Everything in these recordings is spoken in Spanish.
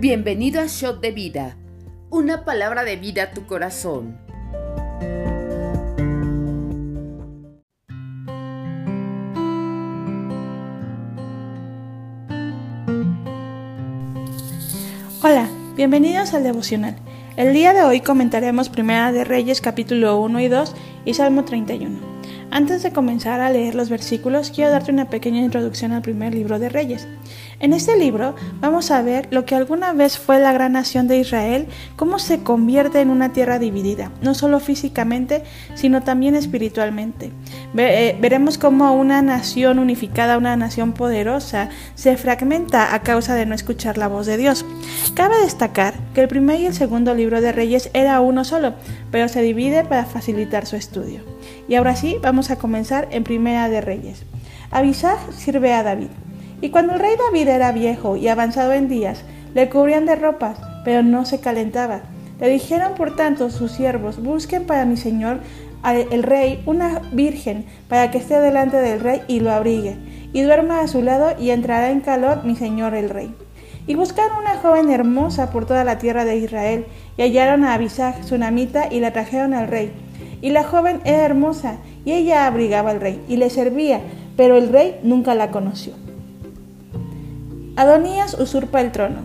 Bienvenido a Shot de Vida, una palabra de vida a tu corazón. Hola, bienvenidos al devocional. El día de hoy comentaremos Primera de Reyes capítulo 1 y 2 y Salmo 31. Antes de comenzar a leer los versículos, quiero darte una pequeña introducción al primer libro de Reyes. En este libro vamos a ver lo que alguna vez fue la gran nación de Israel, cómo se convierte en una tierra dividida, no solo físicamente, sino también espiritualmente. Eh, veremos cómo una nación unificada, una nación poderosa, se fragmenta a causa de no escuchar la voz de Dios. Cabe destacar que el primer y el segundo libro de Reyes era uno solo, pero se divide para facilitar su estudio. Y ahora sí, vamos a comenzar en Primera de Reyes. Abisag sirve a David. Y cuando el rey David era viejo y avanzado en días, le cubrían de ropas, pero no se calentaba. Le dijeron por tanto sus siervos, busquen para mi señor el rey una virgen para que esté delante del rey y lo abrigue, y duerma a su lado y entrará en calor mi señor el rey. Y buscaron una joven hermosa por toda la tierra de Israel, y hallaron a Abisag, su namita, y la trajeron al rey. Y la joven era hermosa, y ella abrigaba al rey, y le servía, pero el rey nunca la conoció. Adonías usurpa el trono.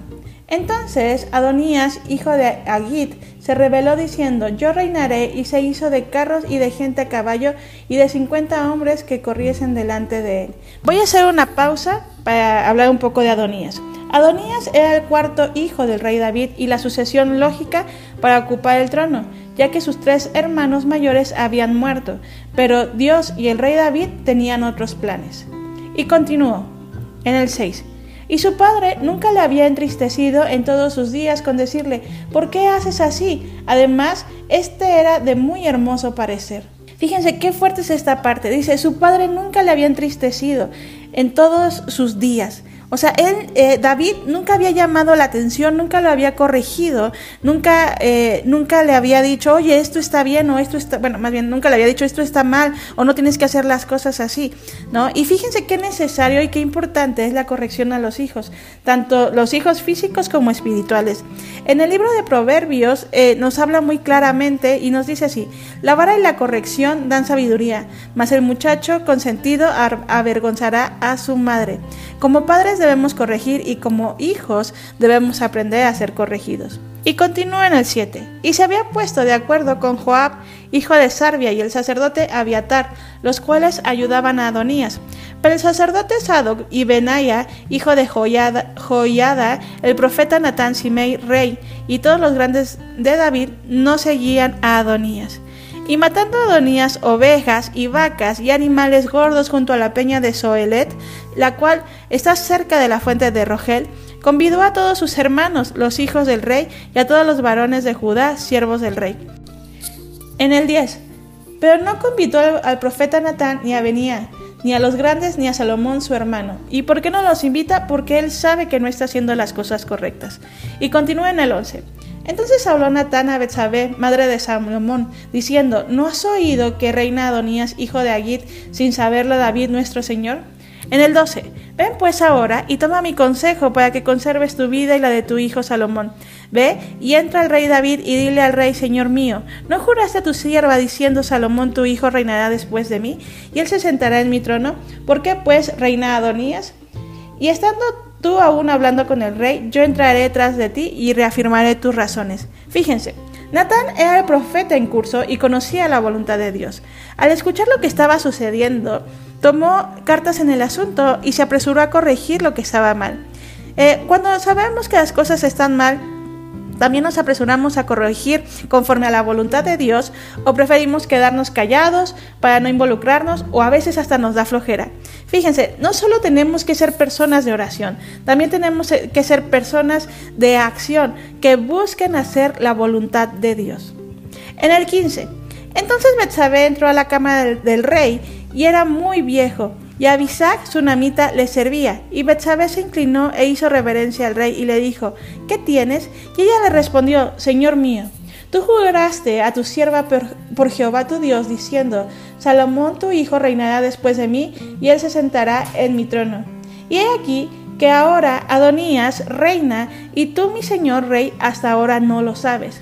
Entonces Adonías, hijo de Agit, se rebeló diciendo, yo reinaré, y se hizo de carros y de gente a caballo y de cincuenta hombres que corriesen delante de él. Voy a hacer una pausa para hablar un poco de Adonías. Adonías era el cuarto hijo del rey David y la sucesión lógica para ocupar el trono ya que sus tres hermanos mayores habían muerto, pero Dios y el rey David tenían otros planes. Y continuó, en el 6. Y su padre nunca le había entristecido en todos sus días con decirle, ¿por qué haces así? Además, este era de muy hermoso parecer. Fíjense qué fuerte es esta parte. Dice, su padre nunca le había entristecido en todos sus días. O sea, él, eh, David nunca había llamado la atención, nunca lo había corregido, nunca, eh, nunca le había dicho, oye, esto está bien o esto está, bueno, más bien nunca le había dicho, esto está mal o no tienes que hacer las cosas así, ¿no? Y fíjense qué necesario y qué importante es la corrección a los hijos, tanto los hijos físicos como espirituales. En el libro de Proverbios eh, nos habla muy claramente y nos dice así, la vara y la corrección dan sabiduría, mas el muchacho consentido avergonzará a su madre. Como padres debemos corregir y como hijos debemos aprender a ser corregidos. Y continúa en el 7. Y se había puesto de acuerdo con Joab, hijo de Sarbia, y el sacerdote Abiatar, los cuales ayudaban a Adonías. Pero el sacerdote Sadoc y Benaya, hijo de Joiada, el profeta Natán Simei, rey, y todos los grandes de David no seguían a Adonías. Y matando a Adonías ovejas y vacas y animales gordos junto a la peña de Soelet, la cual está cerca de la fuente de Rogel, convidó a todos sus hermanos, los hijos del rey, y a todos los varones de Judá, siervos del rey. En el 10. Pero no convidó al profeta Natán ni a Benía, ni a los grandes, ni a Salomón su hermano. ¿Y por qué no los invita? Porque él sabe que no está haciendo las cosas correctas. Y continúa en el 11. Entonces habló Natán a Betsabé, madre de Salomón, diciendo, ¿no has oído que reina Adonías, hijo de Agit, sin saberlo David nuestro señor? En el 12, ven pues ahora y toma mi consejo para que conserves tu vida y la de tu hijo Salomón. Ve y entra al rey David y dile al rey, Señor mío, ¿no juraste a tu sierva diciendo Salomón tu hijo reinará después de mí y él se sentará en mi trono? ¿Por qué pues reina Adonías? Y estando tú aún hablando con el rey, yo entraré tras de ti y reafirmaré tus razones. Fíjense, Natán era el profeta en curso y conocía la voluntad de Dios. Al escuchar lo que estaba sucediendo, tomó cartas en el asunto y se apresuró a corregir lo que estaba mal. Eh, cuando sabemos que las cosas están mal, también nos apresuramos a corregir conforme a la voluntad de Dios o preferimos quedarnos callados para no involucrarnos o a veces hasta nos da flojera. Fíjense, no solo tenemos que ser personas de oración, también tenemos que ser personas de acción que busquen hacer la voluntad de Dios. En el 15, entonces Betsabé entró a la cama del, rey y era muy viejo y Abisag, su namita, le servía, y Betsabé se inclinó e hizo reverencia al rey y le dijo, ¿qué tienes? Y ella le respondió, Señor mío, tú juraste a tu sierva por, Jehová tu Dios, diciendo, Salomón tu hijo reinará después de mí, y él se sentará en mi trono. Y he aquí que ahora Adonías reina y tú, mi señor rey, hasta ahora no lo sabes.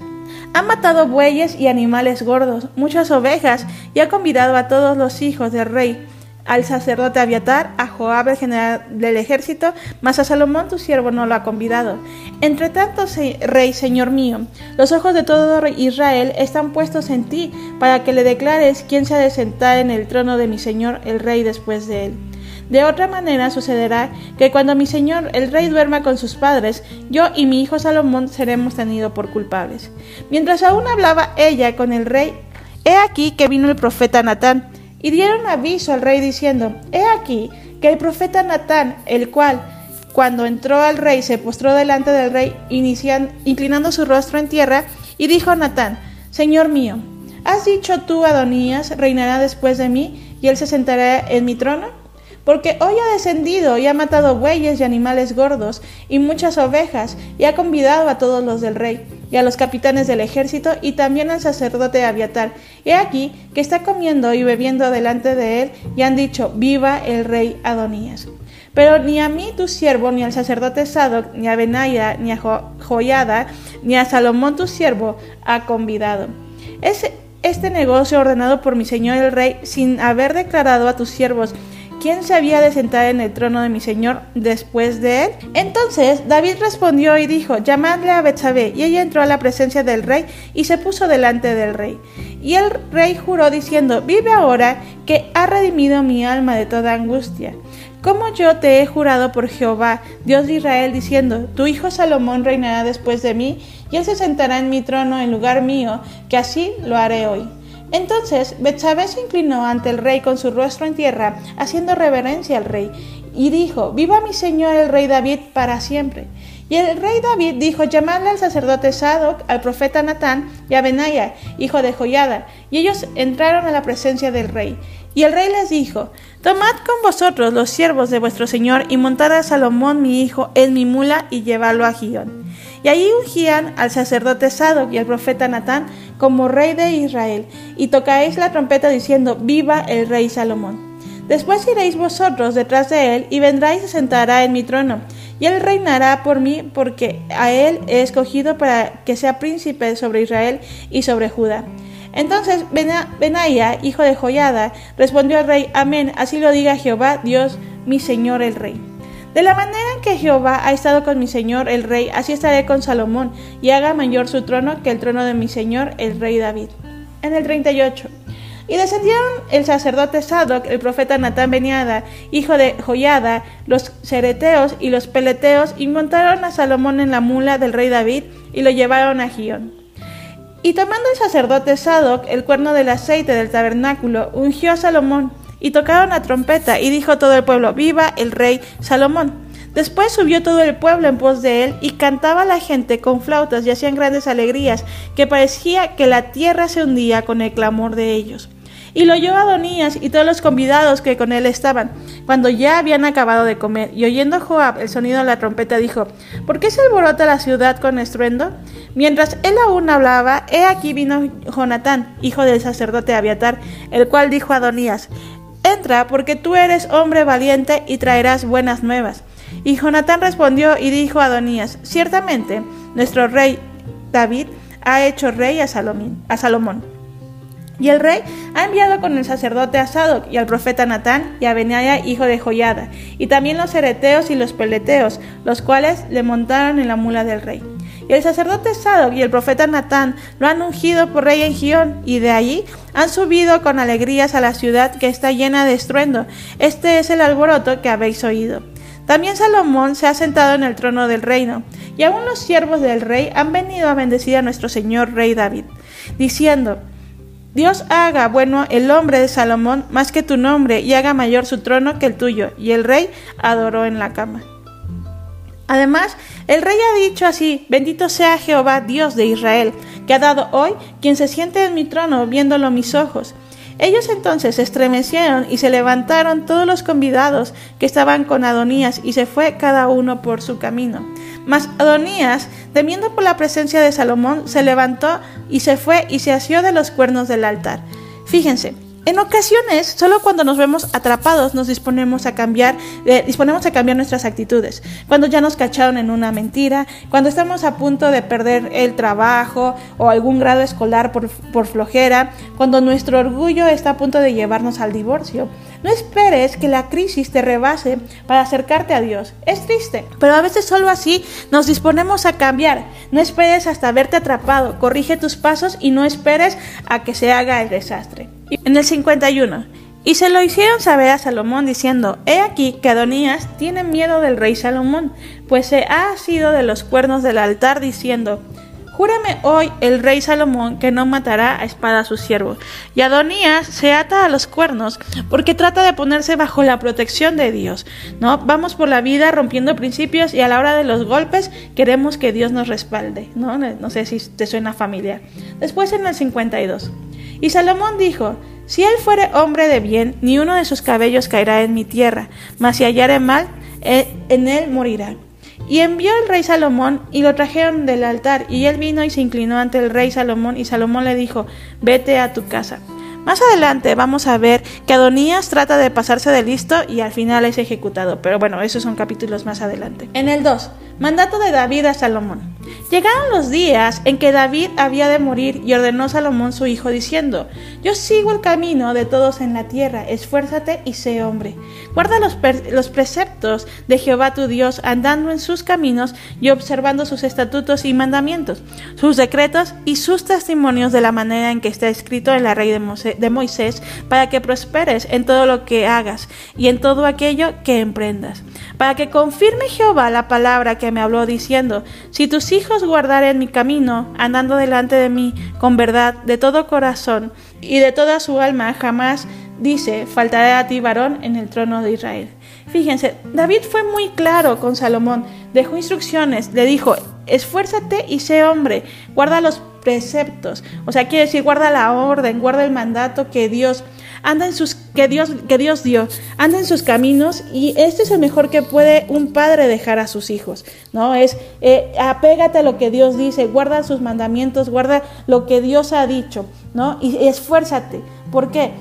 Ha matado bueyes y animales gordos, muchas ovejas, y ha convidado a todos los hijos del rey, al sacerdote Abiatar, a Joab el general del ejército, mas a Salomón tu siervo no lo ha convidado. Entre tanto, rey, señor mío, los ojos de todo Israel están puestos en ti, para que le declares quién se ha de sentar en el trono de mi señor el rey después de él. De otra manera sucederá que cuando mi señor el rey duerma con sus padres, yo y mi hijo Salomón seremos tenidos por culpables. Mientras aún hablaba ella con el rey, he aquí que vino el profeta Natán, y dieron aviso al rey diciendo, He aquí que el profeta Natán, el cual cuando entró al rey se postró delante del rey, inclinando su rostro en tierra, y dijo a Natán, Señor mío, ¿has dicho tú, Adonías, reinará después de mí, y él se sentará en mi trono? Porque hoy ha descendido y ha matado bueyes y animales gordos y muchas ovejas, y ha convidado a todos los del rey, y a los capitanes del ejército, y también al sacerdote Abiatar. Y aquí que está comiendo y bebiendo delante de él, y han dicho, viva el rey Adonías. Pero ni a mí tu siervo, ni al sacerdote Sadoc, ni a Benaya, ni a Joyada, ni a Salomón tu siervo ha convidado. Es este negocio ordenado por mi señor el rey, sin haber declarado a tus siervos ¿quién se había de sentar en el trono de mi señor después de él? Entonces David respondió y dijo, llamadle a Betsabé. Y ella entró a la presencia del rey y se puso delante del rey. Y el rey juró diciendo, vive ahora que ha redimido mi alma de toda angustia. Como yo te he jurado por Jehová, Dios de Israel, diciendo, tu hijo Salomón reinará después de mí, y él se sentará en mi trono en lugar mío, que así lo haré hoy. Entonces Betsabé se inclinó ante el rey con su rostro en tierra, haciendo reverencia al rey, y dijo, Viva mi señor el rey David para siempre. Y el rey David dijo, llamadle al sacerdote Sadoc, al profeta Natán y a Benaya, hijo de Joyada. Y ellos entraron a la presencia del rey. Y el rey les dijo, Tomad con vosotros los siervos de vuestro señor y montad a Salomón mi hijo en mi mula y llevadlo a Gion. Y allí ungían al sacerdote Sadoc y al profeta Natán como rey de Israel, y tocaréis la trompeta diciendo, Viva el rey Salomón. Después iréis vosotros detrás de él, y vendrá y se sentará en mi trono, y él reinará por mí, porque a él he escogido para que sea príncipe sobre Israel y sobre Judá. Entonces Benaía, hijo de Joyada, respondió al rey, Amén, así lo diga Jehová, Dios, mi Señor el Rey. De la manera en que Jehová ha estado con mi señor el rey, así estaré con Salomón, y haga mayor su trono que el trono de mi señor el rey David. En el 38. Y descendieron el sacerdote Sadoc, el profeta Natán Beniada, hijo de Joyada, los cereteos y los peleteos, y montaron a Salomón en la mula del rey David, y lo llevaron a Gion. Y tomando el sacerdote Sadoc el cuerno del aceite del tabernáculo, ungió a Salomón, y tocaron la trompeta, y dijo todo el pueblo, viva el rey Salomón. Después subió todo el pueblo en pos de él, y cantaba la gente con flautas y hacían grandes alegrías, que parecía que la tierra se hundía con el clamor de ellos. Y lo oyó Adonías y todos los convidados que con él estaban, cuando ya habían acabado de comer. Y oyendo Joab el sonido de la trompeta, dijo, ¿Por qué se alborota la ciudad con estruendo? Mientras él aún hablaba, he aquí vino Jonatán, hijo del sacerdote Abiatar, el cual dijo a Adonías, Entra, porque tú eres hombre valiente y traerás buenas nuevas. Y Jonatán respondió y dijo a Adonías, Ciertamente, nuestro rey David ha hecho rey a, a Salomón. Y el rey ha enviado con el sacerdote a Sadoc y al profeta Natán y a Benaya, hijo de Joyada, y también los hereteos y los peleteos, los cuales le montaron en la mula del rey. Y el sacerdote Sadoc y el profeta Natán lo han ungido por rey en Gión, y de allí han subido con alegrías a la ciudad que está llena de estruendo. Este es el alboroto que habéis oído. También Salomón se ha sentado en el trono del reino, y aún los siervos del rey han venido a bendecir a nuestro señor rey David, diciendo, Dios haga bueno el hombre de Salomón más que tu nombre, y haga mayor su trono que el tuyo. Y el rey adoró en la cama. Además, el rey ha dicho así, bendito sea Jehová, Dios de Israel, que ha dado hoy quien se siente en mi trono viéndolo mis ojos. Ellos entonces se estremecieron y se levantaron todos los convidados que estaban con Adonías y se fue cada uno por su camino. Mas Adonías, temiendo por la presencia de Salomón, se levantó y se fue y se asió de los cuernos del altar. Fíjense, En ocasiones, solo cuando nos vemos atrapados nos disponemos a cambiar, eh, disponemos a cambiar nuestras actitudes. Cuando ya nos cacharon en una mentira, cuando estamos a punto de perder el trabajo o algún grado escolar por, por flojera, cuando nuestro orgullo está a punto de llevarnos al divorcio. No esperes que la crisis te rebase para acercarte a Dios. Es triste, pero a veces solo así nos disponemos a cambiar. No esperes hasta verte atrapado. Corrige tus pasos y no esperes a que se haga el desastre. En el 51. Y se lo hicieron saber a Salomón diciendo, He aquí que Adonías tiene miedo del rey Salomón, pues se ha asido de los cuernos del altar diciendo, Júrame hoy el rey Salomón que no matará a espada a su siervo. Y Adonías se ata a los cuernos porque trata de ponerse bajo la protección de Dios. ¿no? Vamos por la vida rompiendo principios y a la hora de los golpes queremos que Dios nos respalde. No, no sé si te suena familiar. Después en el 52. Y Salomón dijo, si él fuere hombre de bien, ni uno de sus cabellos caerá en mi tierra, mas si hallare mal, eh, en él morirá. Y envió el rey Salomón y lo trajeron del altar, y él vino y se inclinó ante el rey Salomón, y Salomón le dijo, vete a tu casa. Más adelante vamos a ver que Adonías trata de pasarse de listo y al final es ejecutado, pero bueno, esos son capítulos más adelante. En el 2, mandato de David a Salomón. Llegaron los días en que David había de morir y ordenó Salomón su hijo diciendo, Yo sigo el camino de todos en la tierra, esfuérzate y sé hombre. Guarda los, los preceptos de Jehová tu Dios, andando en sus caminos y observando sus estatutos y mandamientos, sus decretos y sus testimonios de la manera en que está escrito en la ley de, de Moisés, para que prosperes en todo lo que hagas y en todo aquello que emprendas. Para que confirme Jehová la palabra que me habló diciendo, Si tus hijos guardaren mi camino, andando delante de mí con verdad de todo corazón y de toda su alma, jamás dice, faltará a ti varón en el trono de Israel. Fíjense, David fue muy claro con Salomón, dejó instrucciones, le dijo, esfuérzate y sé hombre, guarda los preceptos, o sea, quiere decir, guarda la orden, guarda el mandato que Dios anda en sus que Dios que Dios dio, anda en sus caminos y este es el mejor que puede un padre dejar a sus hijos, ¿no? Es eh, apégate a lo que Dios dice, guarda sus mandamientos, guarda lo que Dios ha dicho, ¿no? Y, esfuérzate. ¿Por qué?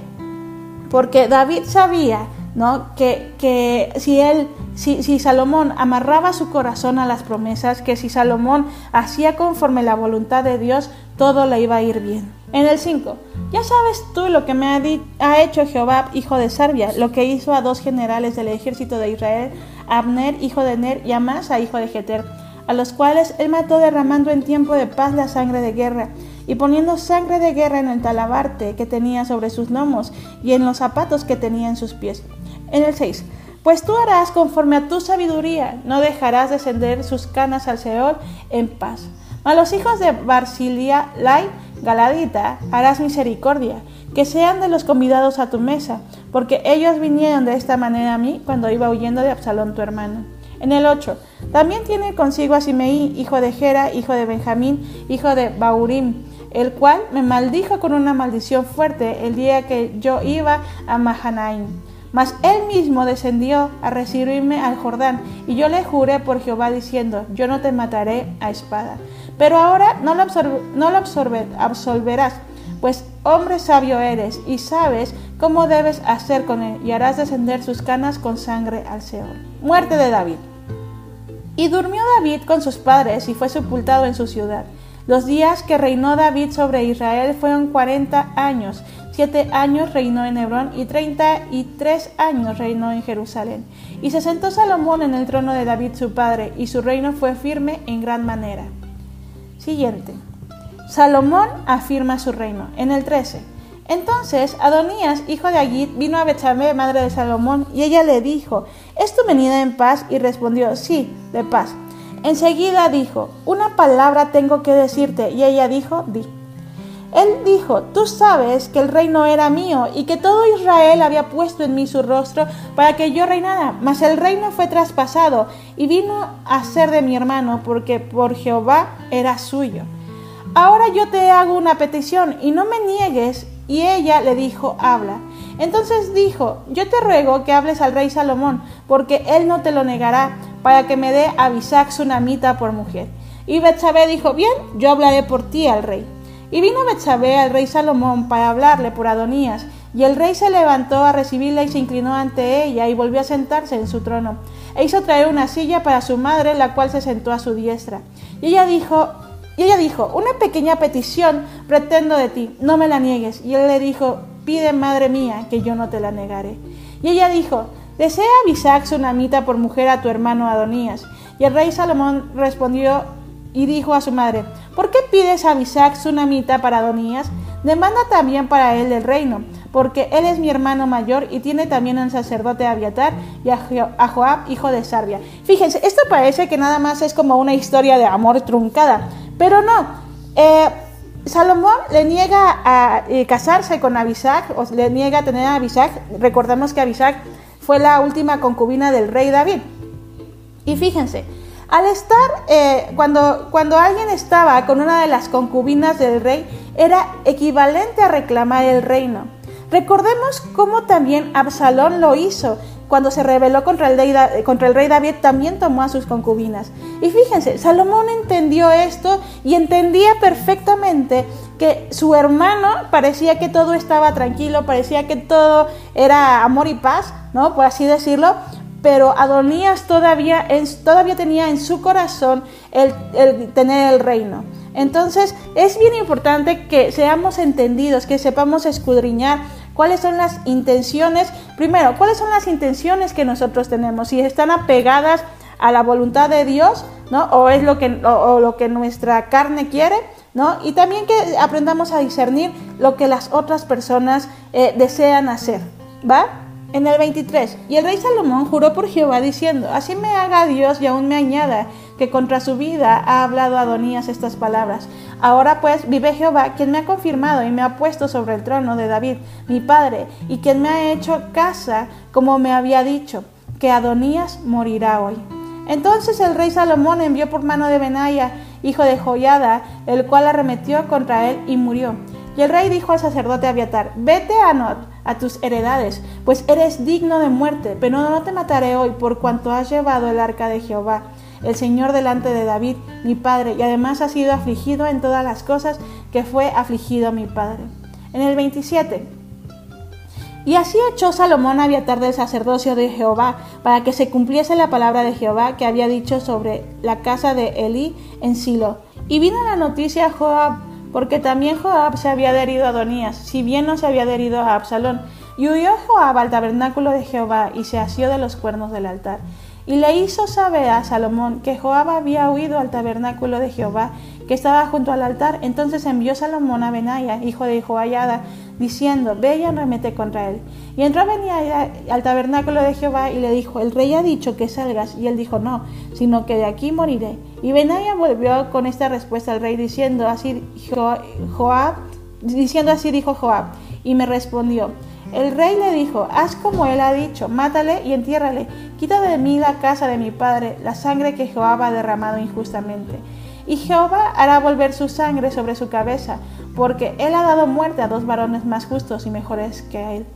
Porque David sabía, ¿no? Que, que si él si, si, Salomón amarraba su corazón a las promesas, que si Salomón hacía conforme la voluntad de Dios, todo le iba a ir bien. En el 5, ya sabes tú lo que me ha, hecho Jehová, hijo de Sarbia, lo que hizo a dos generales del ejército de Israel, Abner, hijo de Ner, y Amasa, hijo de Jeter, a los cuales él mató derramando en tiempo de paz la sangre de guerra, y poniendo sangre de guerra en el talabarte que tenía sobre sus lomos y en los zapatos que tenía en sus pies. En el 6, pues tú harás conforme a tu sabiduría, no dejarás descender sus canas al Seol en paz. A los hijos de Barcilia, Lai, Galadita, harás misericordia, que sean de los convidados a tu mesa, porque ellos vinieron de esta manera a mí cuando iba huyendo de Absalón tu hermano. En el 8, también tiene consigo a Simeí, hijo de Gera, hijo de Benjamín, hijo de Baurim, el cual me maldijo con una maldición fuerte el día que yo iba a Mahanaim. Mas él mismo descendió a recibirme al Jordán, y yo le juré por Jehová diciendo, yo no te mataré a espada. Pero ahora no lo, no absolverás, pues hombre sabio eres y sabes cómo debes hacer con él y harás descender sus canas con sangre al Seol. Muerte de David. Y durmió David con sus padres y fue sepultado en su ciudad. Los días que reinó David sobre Israel fueron cuarenta años. Siete años reinó en Hebrón y treinta y tres años reinó en Jerusalén. Y se sentó Salomón en el trono de David su padre, y su reino fue firme en gran manera. Siguiente. Salomón afirma su reino. En el 13. Entonces Adonías, hijo de Agit, vino a Betsabé, madre de Salomón, y ella le dijo, ¿Es tu venida en paz? Y respondió, sí, de paz. Enseguida dijo, una palabra tengo que decirte, y ella dijo, di. Él dijo, tú sabes que el reino era mío y que todo Israel había puesto en mí su rostro para que yo reinara, mas el reino fue traspasado y vino a ser de mi hermano porque por Jehová era suyo. Ahora yo te hago una petición y no me niegues. Y ella le dijo, habla. Entonces dijo, yo te ruego que hables al rey Salomón, porque él no te lo negará, para que me dé a Bisac Sunamita por mujer. Y Betsabé dijo, bien, yo hablaré por ti al rey. Y vino Betsabé al rey Salomón para hablarle por Adonías, Y el rey se levantó a recibirla y se inclinó ante ella y volvió a sentarse en su trono. E hizo traer una silla para su madre, la cual se sentó a su diestra. Y ella dijo, y ella dijo, una pequeña petición pretendo de ti, no me la niegues. Y él le dijo, pide, madre mía, que yo no te la negaré. Y ella dijo, desea Abisac Sunamita por mujer a tu hermano Adonías. Y el rey Salomón respondió y dijo a su madre, ¿por qué pides a Abisac Sunamita para Adonías? Demanda también para él el reino porque él es mi hermano mayor y tiene también un sacerdote Abiatar y a Joab, hijo de Sarbia. Fíjense, esto parece que nada más es como una historia de amor truncada, pero no. Eh, Salomón le niega a eh, casarse con Abisac, o le niega a tener a Abisac. Recordemos que Abisac fue la última concubina del rey David. Y fíjense, al estar, eh, cuando, cuando alguien estaba con una de las concubinas del rey, era equivalente a reclamar el reino. Recordemos cómo también Absalón lo hizo. Cuando se rebeló contra el, contra el rey David, también tomó a sus concubinas. Y fíjense, Salomón entendió esto y entendía perfectamente que su hermano parecía que todo estaba tranquilo, parecía que todo era amor y paz, ¿no? Por así decirlo, pero Adonías todavía, todavía tenía en su corazón el, tener el reino. Entonces es bien importante que seamos entendidos, que sepamos escudriñar cuáles son las intenciones, primero, cuáles son las intenciones que nosotros tenemos, si están apegadas a la voluntad de Dios, ¿no? O es lo que, lo que nuestra carne quiere, ¿no? Y también que aprendamos a discernir lo que las otras personas eh, desean hacer, ¿va? En el 23, y el rey Salomón juró por Jehová diciendo, así me haga Dios y aún me añada que contra su vida ha hablado Adonías estas palabras. Ahora pues vive Jehová, quien me ha confirmado y me ha puesto sobre el trono de David, mi padre, y quien me ha hecho casa como me había dicho, que Adonías morirá hoy. Entonces el rey Salomón envió por mano de Benaya, hijo de Joyada, el cual arremetió contra él y murió. Y el rey dijo al sacerdote Abiatar, vete a Not, a tus heredades, pues eres digno de muerte, pero no te mataré hoy por cuanto has llevado el arca de Jehová el Señor delante de David, mi padre, y además ha sido afligido en todas las cosas que fue afligido mi padre. En el 27. Y así echó Salomón a Abiatar del sacerdocio de Jehová, para que se cumpliese la palabra de Jehová que había dicho sobre la casa de Elí en Silo. Y vino la noticia a Joab, porque también Joab se había adherido a Adonías, si bien no se había adherido a Absalón. Y huyó Joab al tabernáculo de Jehová y se asió de los cuernos del altar. Y le hizo saber a Salomón que Joab había huido al tabernáculo de Jehová que estaba junto al altar. Entonces envió Salomón a Benaya, hijo de Joayada, diciendo, ve y arremete contra él. Y entró Benaya al tabernáculo de Jehová y le dijo, el rey ha dicho que salgas. Y él dijo, no, sino que de aquí moriré. Y Benaya volvió con esta respuesta al rey diciendo, así Joab, diciendo así dijo Joab. Y me respondió, el rey le dijo, haz como él ha dicho, mátale y entiérrale, quita de mí la casa de mi padre, la sangre que Jehová ha derramado injustamente. Y Jehová hará volver su sangre sobre su cabeza, porque él ha dado muerte a dos varones más justos y mejores que él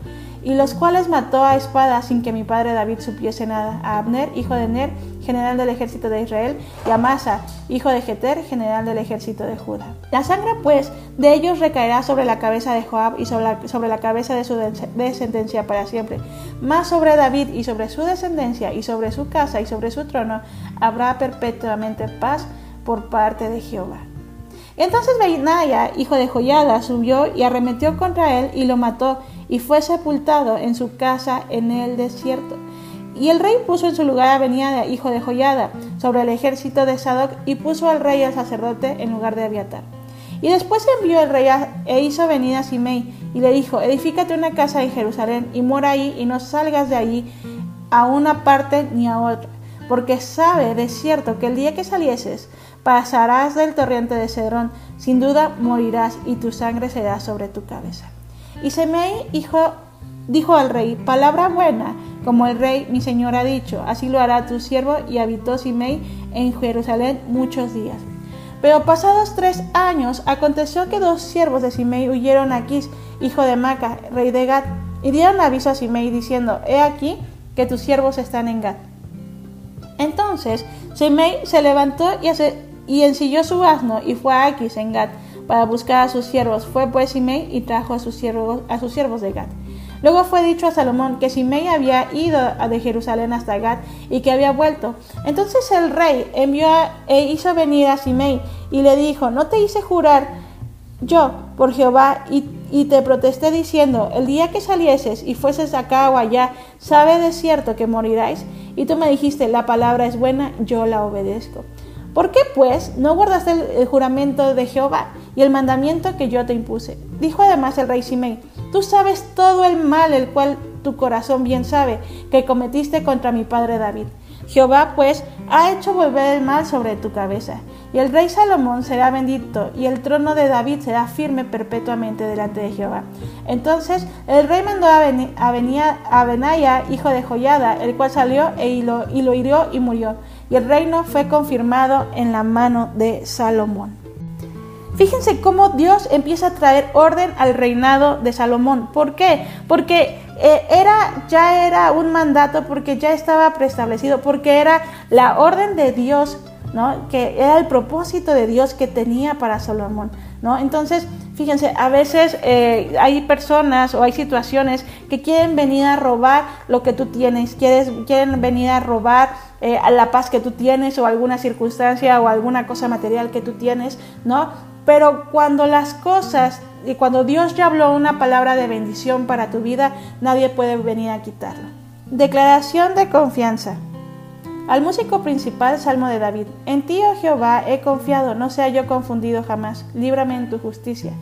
y los cuales mató a espada sin que mi padre David supiese nada, a Abner, hijo de Ner, general del ejército de Israel, y a Masa, hijo de Jeter, general del ejército de Judá. La sangre, pues, de ellos recaerá sobre la cabeza de Joab y sobre la, sobre la cabeza de su descendencia para siempre. Más sobre David y sobre su descendencia y sobre su casa y sobre su trono habrá perpetuamente paz por parte de Jehová. Entonces Benaya, hijo de Joyada, subió y arremetió contra él y lo mató y fue sepultado en su casa en el desierto. Y el rey puso en su lugar a Beniada, hijo de Joyada, sobre el ejército de Sadoc, y puso al rey al sacerdote en lugar de Abiatar. Y después envió el rey e hizo venir a Simei, y le dijo, edifícate una casa en Jerusalén, y mora ahí, y no salgas de allí a una parte ni a otra, porque sabe de cierto que el día que salieses, pasarás del torrente de Cedrón, sin duda morirás, y tu sangre será sobre tu cabeza. Y Semei dijo al rey, palabra buena, como el rey mi señor ha dicho, así lo hará tu siervo, y habitó Simei en Jerusalén muchos días. Pero pasados tres años, aconteció que dos siervos de Simei huyeron a Aquis, hijo de Maca, rey de Gad, y dieron aviso a Simei diciendo, he aquí que tus siervos están en Gad. Entonces Simei se levantó y, y ensilló su asno y fue a Aquis en Gad para buscar a sus siervos. Fue pues Simei y trajo a sus siervos, a sus siervos de Gad. Luego fue dicho a Salomón que Simei había ido de Jerusalén hasta Gad y que había vuelto. Entonces el rey envió e hizo venir a Simei y le dijo, ¿no te hice jurar yo por Jehová y, y, te protesté diciendo, el día que salieses y fueses acá o allá, sabe de cierto que moriráis? Y tú me dijiste, la palabra es buena, yo la obedezco. ¿Por qué pues no guardaste el, juramento de Jehová y el mandamiento que yo te impuse? Dijo además el rey Simei, tú sabes todo el mal el cual tu corazón bien sabe que cometiste contra mi padre David. Jehová pues ha hecho volver el mal sobre tu cabeza. Y el rey Salomón será bendito, y el trono de David será firme perpetuamente delante de Jehová. Entonces el rey mandó a, Benaya, hijo de Joyada, el cual salió e y lo hirió y murió y el reino fue confirmado en la mano de Salomón. Fíjense cómo Dios empieza a traer orden al reinado de Salomón. ¿Por qué? Porque eh, era, ya era un mandato, porque ya estaba preestablecido, porque era la orden de Dios, ¿no? que era el propósito de Dios que tenía para Salomón. ¿no? Entonces, Fíjense, a veces eh, hay personas o hay situaciones que quieren venir a robar lo que tú tienes, quieres, quieren venir a robar eh, la paz que tú tienes o alguna circunstancia o alguna cosa material que tú tienes, ¿no? Pero cuando las cosas y cuando Dios ya habló una palabra de bendición para tu vida, nadie puede venir a quitarlo. Declaración de confianza. Al músico principal, Salmo de David. En ti, oh Jehová, he confiado, no sea yo confundido jamás. Líbrame en tu justicia.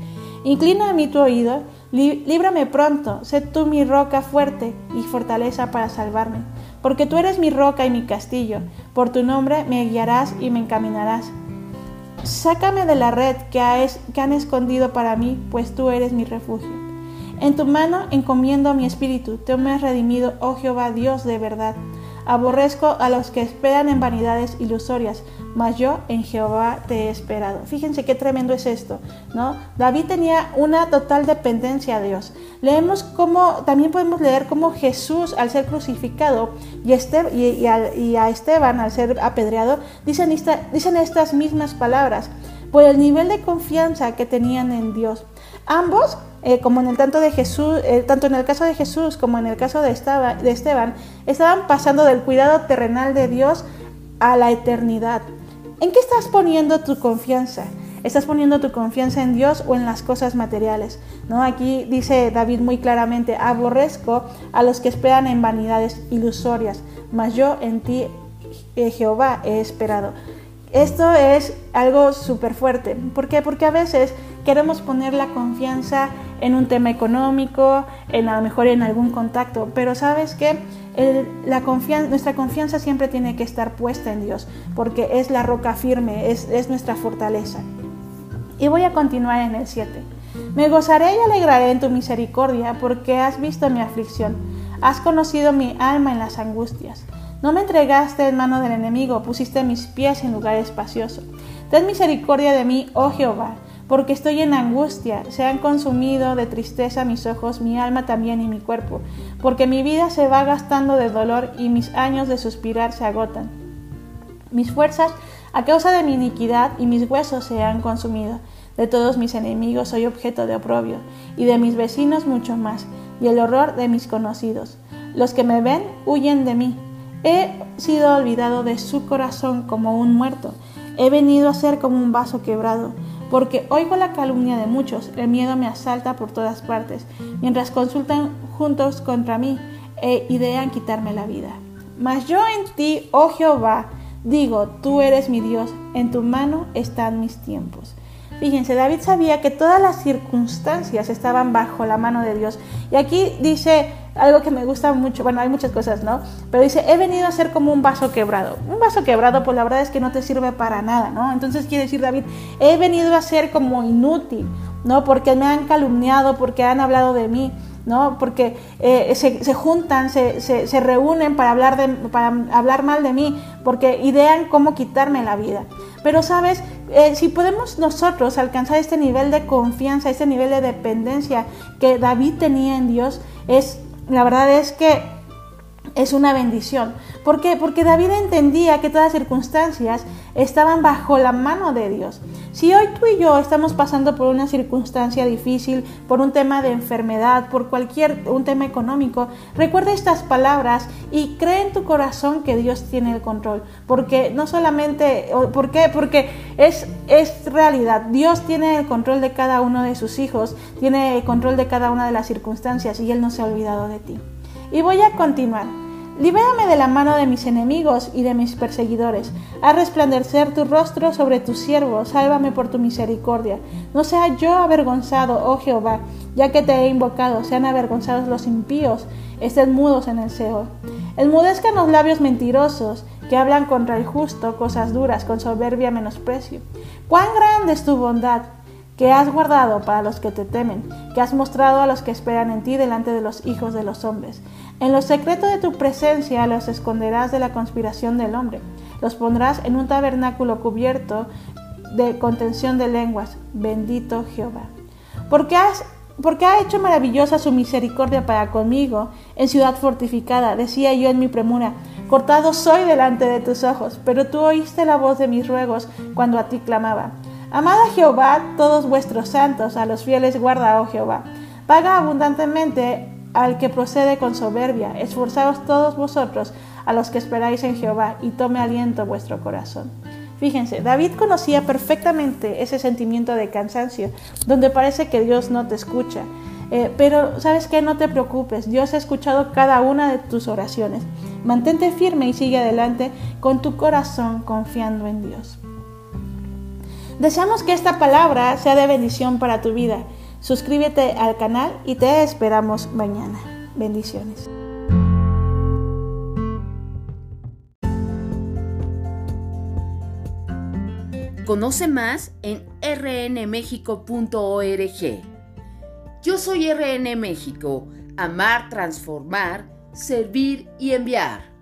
Inclina a mí tu oído, líbrame pronto, sé tú mi roca fuerte y fortaleza para salvarme. Porque tú eres mi roca y mi castillo, por tu nombre me guiarás y me encaminarás. Sácame de la red que, han escondido para mí, pues tú eres mi refugio. En tu mano encomiendo mi espíritu, tú me has redimido, oh Jehová Dios de verdad. Aborrezco a los que esperan en vanidades ilusorias, mas yo en Jehová te he esperado. Fíjense qué tremendo es esto, ¿no? David tenía una total dependencia a Dios. Leemos cómo, también podemos leer cómo Jesús al ser crucificado y, a, Esteban al ser apedreado, dicen, dicen estas mismas palabras, por el nivel de confianza que tenían en Dios. Ambos eh, como en el tanto de Jesús, eh, tanto en el caso de Jesús como en el caso de, de Esteban, estaban pasando del cuidado terrenal de Dios a la eternidad. ¿En qué estás poniendo tu confianza? ¿Estás poniendo tu confianza en Dios o en las cosas materiales? ¿No? Aquí dice David muy claramente, aborrezco a los que esperan en vanidades ilusorias, mas yo en ti, eh, Jehová, he esperado. Esto es algo súper fuerte. ¿Por qué? Porque a veces queremos poner la confianza en un tema económico, en a lo mejor en algún contacto, pero sabes que la confianza, nuestra confianza siempre tiene que estar puesta en Dios, porque es la roca firme, es, es nuestra fortaleza. Y voy a continuar en el 7. Me gozaré y alegraré en tu misericordia, porque has visto mi aflicción, has conocido mi alma en las angustias. No me entregaste en mano del enemigo, pusiste mis pies en lugar espacioso. Ten misericordia de mí, oh Jehová, porque estoy en angustia, se han consumido de tristeza mis ojos, mi alma también y mi cuerpo, porque mi vida se va gastando de dolor y mis años de suspirar se agotan. Mis fuerzas, a causa de mi iniquidad, y mis huesos se han consumido. De todos mis enemigos soy objeto de oprobio, y de mis vecinos mucho más, y el horror de mis conocidos. Los que me ven huyen de mí. He sido olvidado de su corazón como un muerto. He venido a ser como un vaso quebrado porque oigo la calumnia de muchos, el miedo me asalta por todas partes, mientras consultan juntos contra mí e idean quitarme la vida. Mas yo en ti, oh Jehová, digo, tú eres mi Dios, en tu mano están mis tiempos. Fíjense, David sabía que todas las circunstancias estaban bajo la mano de Dios. Y aquí dice algo que me gusta mucho, bueno, hay muchas cosas, ¿no? Pero dice, he venido a ser como un vaso quebrado. Un vaso quebrado, pues la verdad es que no te sirve para nada, ¿no? Entonces quiere decir David, he venido a ser como inútil, ¿no? Porque me han calumniado, porque han hablado de mí. ¿no? Porque eh, se, juntan, se, se, reúnen para hablar, de, para hablar mal de mí, porque idean cómo quitarme la vida. Pero sabes, eh, si podemos nosotros alcanzar este nivel de confianza, este nivel de dependencia que David tenía en Dios, es, la verdad es que es una bendición. ¿Por qué? Porque David entendía que todas las circunstancias estaban bajo la mano de Dios. Si hoy tú y yo estamos pasando por una circunstancia difícil, por un tema de enfermedad, por cualquier un tema económico, recuerda estas palabras y cree en tu corazón que Dios tiene el control, porque no solamente ¿por qué? Porque es es realidad. Dios tiene el control de cada uno de sus hijos, tiene el control de cada una de las circunstancias y él no se ha olvidado de ti. Y voy a continuar. Libérame de la mano de mis enemigos y de mis perseguidores. Haz resplandecer tu rostro sobre tu siervo. Sálvame por tu misericordia. No sea yo avergonzado, oh Jehová, ya que te he invocado. Sean avergonzados los impíos. Estén mudos en el Seol. Enmudezcan los labios mentirosos que hablan contra el justo cosas duras con soberbia menosprecio. Cuán grande es tu bondad que has guardado para los que te temen, que has mostrado a los que esperan en ti delante de los hijos de los hombres. En lo secreto de tu presencia los esconderás de la conspiración del hombre, los pondrás en un tabernáculo cubierto de contención de lenguas. Bendito Jehová. Porque has porque ha hecho maravillosa su misericordia para conmigo en ciudad fortificada, decía yo en mi premura, cortado soy delante de tus ojos, pero tú oíste la voz de mis ruegos cuando a ti clamaba. Amad a Jehová todos vuestros santos, a los fieles guarda, oh Jehová. Paga abundantemente al que procede con soberbia. Esforzaos todos vosotros a los que esperáis en Jehová, y tome aliento vuestro corazón. Fíjense, David conocía perfectamente ese sentimiento de cansancio, donde parece que Dios no te escucha. Eh, pero sabes que no te preocupes, Dios ha escuchado cada una de tus oraciones. Mantente firme y sigue adelante con tu corazón confiando en Dios. Deseamos que esta palabra sea de bendición para tu vida. Suscríbete al canal y te esperamos mañana. Bendiciones. Conoce más en rnmexico.org. Yo soy RN México, amar, transformar, servir y enviar.